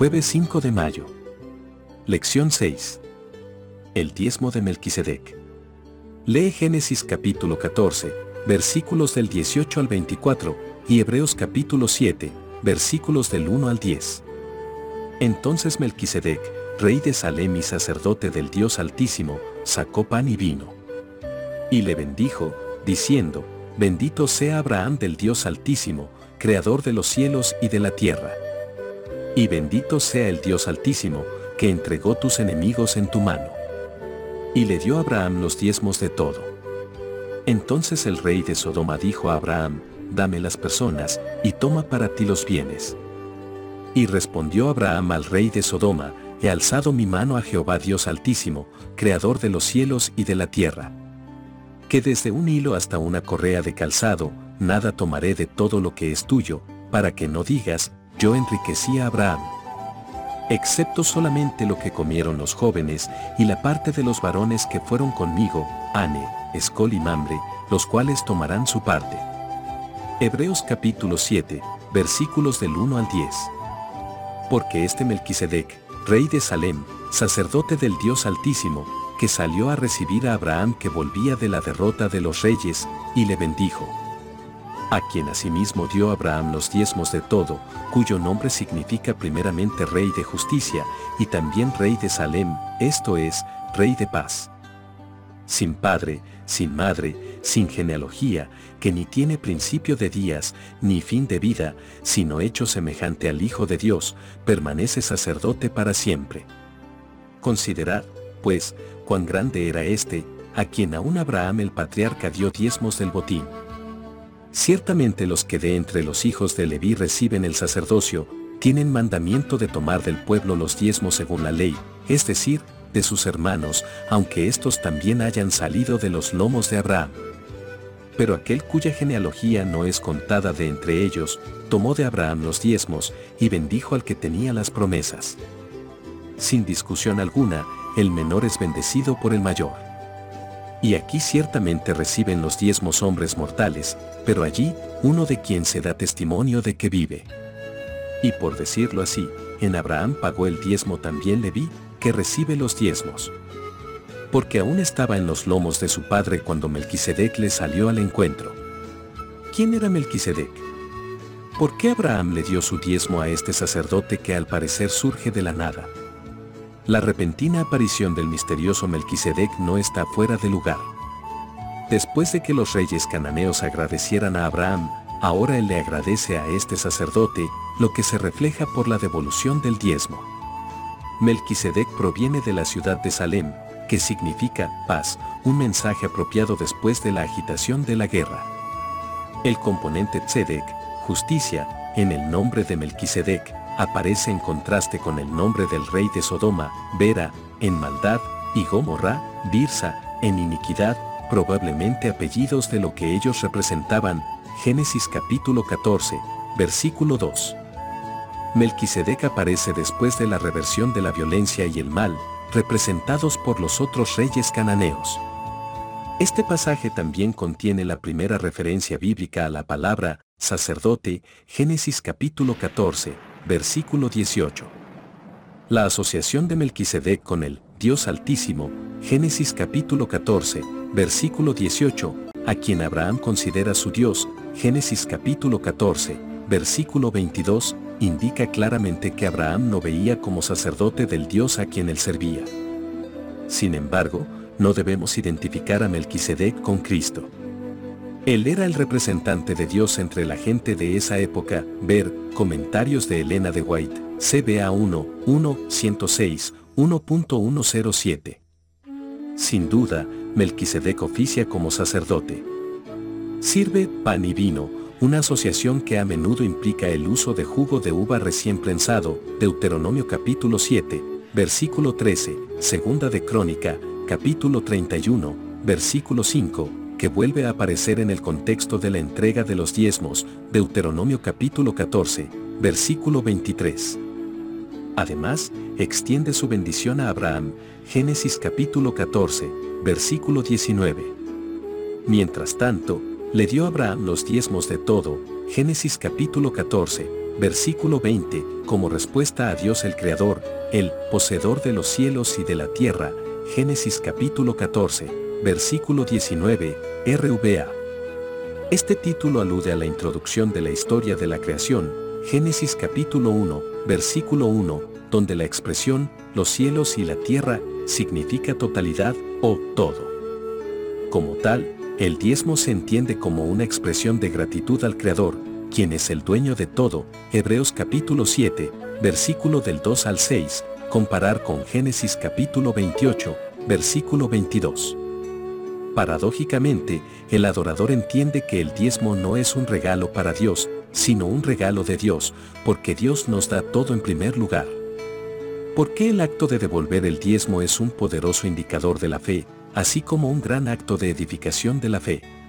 Jueves 5 de mayo. Lección 6. El diezmo de Melquisedec. Lee Génesis capítulo 14, versículos del 18 al 24, y Hebreos capítulo 7, versículos del 1 al 10. Entonces Melquisedec, rey de Salem y sacerdote del Dios Altísimo, sacó pan y vino. Y le bendijo, diciendo, Bendito sea Abraham del Dios Altísimo, creador de los cielos y de la tierra. Y bendito sea el Dios Altísimo, que entregó tus enemigos en tu mano. Y le dio a Abraham los diezmos de todo. Entonces el rey de Sodoma dijo a Abraham, Dame las personas, y toma para ti los bienes. Y respondió Abraham al rey de Sodoma, He alzado mi mano a Jehová Dios Altísimo, Creador de los cielos y de la tierra. Que desde un hilo hasta una correa de calzado, nada tomaré de todo lo que es tuyo, para que no digas, yo enriquecí a Abraham. Excepto solamente lo que comieron los jóvenes y la parte de los varones que fueron conmigo, Ane, Escol y Mambre, los cuales tomarán su parte. Hebreos capítulo 7, versículos del 1 al 10. Porque este Melquisedec, rey de Salem, sacerdote del Dios Altísimo, que salió a recibir a Abraham que volvía de la derrota de los reyes, y le bendijo a quien asimismo dio Abraham los diezmos de todo, cuyo nombre significa primeramente Rey de Justicia, y también Rey de Salem, esto es, Rey de Paz. Sin padre, sin madre, sin genealogía, que ni tiene principio de días, ni fin de vida, sino hecho semejante al Hijo de Dios, permanece sacerdote para siempre. Considerad, pues, cuán grande era éste, a quien aún Abraham el patriarca dio diezmos del botín. Ciertamente los que de entre los hijos de Leví reciben el sacerdocio, tienen mandamiento de tomar del pueblo los diezmos según la ley, es decir, de sus hermanos, aunque éstos también hayan salido de los lomos de Abraham. Pero aquel cuya genealogía no es contada de entre ellos, tomó de Abraham los diezmos y bendijo al que tenía las promesas. Sin discusión alguna, el menor es bendecido por el mayor. Y aquí ciertamente reciben los diezmos hombres mortales, pero allí, uno de quien se da testimonio de que vive. Y por decirlo así, en Abraham pagó el diezmo también Leví, que recibe los diezmos. Porque aún estaba en los lomos de su padre cuando Melquisedec le salió al encuentro. ¿Quién era Melquisedec? ¿Por qué Abraham le dio su diezmo a este sacerdote que al parecer surge de la nada? La repentina aparición del misterioso Melquisedec no está fuera de lugar. Después de que los reyes cananeos agradecieran a Abraham, ahora él le agradece a este sacerdote, lo que se refleja por la devolución del diezmo. Melquisedec proviene de la ciudad de Salem, que significa paz, un mensaje apropiado después de la agitación de la guerra. El componente tzedek, justicia, en el nombre de Melquisedec, aparece en contraste con el nombre del rey de Sodoma, Vera, en maldad, y Gomorra, Birsa, en iniquidad, probablemente apellidos de lo que ellos representaban, Génesis capítulo 14, versículo 2. Melquisedec aparece después de la reversión de la violencia y el mal, representados por los otros reyes cananeos. Este pasaje también contiene la primera referencia bíblica a la palabra sacerdote, Génesis capítulo 14, versículo 18. La asociación de Melquisedec con el Dios Altísimo, Génesis capítulo 14, versículo 18, a quien Abraham considera su Dios, Génesis capítulo 14, versículo 22, indica claramente que Abraham no veía como sacerdote del Dios a quien él servía. Sin embargo, no debemos identificar a Melquisedec con Cristo. Él era el representante de Dios entre la gente de esa época, ver, comentarios de Elena de White, CBA 1, 1, 106, 1.107. Sin duda, Melquisedec oficia como sacerdote. Sirve pan y vino, una asociación que a menudo implica el uso de jugo de uva recién prensado, Deuteronomio capítulo 7, versículo 13, segunda de Crónica, capítulo 31, versículo 5, que vuelve a aparecer en el contexto de la entrega de los diezmos, Deuteronomio capítulo 14, versículo 23. Además, extiende su bendición a Abraham, Génesis capítulo 14, versículo 19. Mientras tanto, le dio a Abraham los diezmos de todo, Génesis capítulo 14, versículo 20, como respuesta a Dios el Creador, el poseedor de los cielos y de la tierra, Génesis capítulo 14, versículo 19, RVA. Este título alude a la introducción de la historia de la creación, Génesis capítulo 1, versículo 1, donde la expresión los cielos y la tierra significa totalidad o todo. Como tal, el diezmo se entiende como una expresión de gratitud al Creador, quien es el dueño de todo, Hebreos capítulo 7, versículo del 2 al 6, comparar con Génesis capítulo 28, versículo 22. Paradójicamente, el adorador entiende que el diezmo no es un regalo para Dios, sino un regalo de Dios, porque Dios nos da todo en primer lugar. ¿Por qué el acto de devolver el diezmo es un poderoso indicador de la fe, así como un gran acto de edificación de la fe?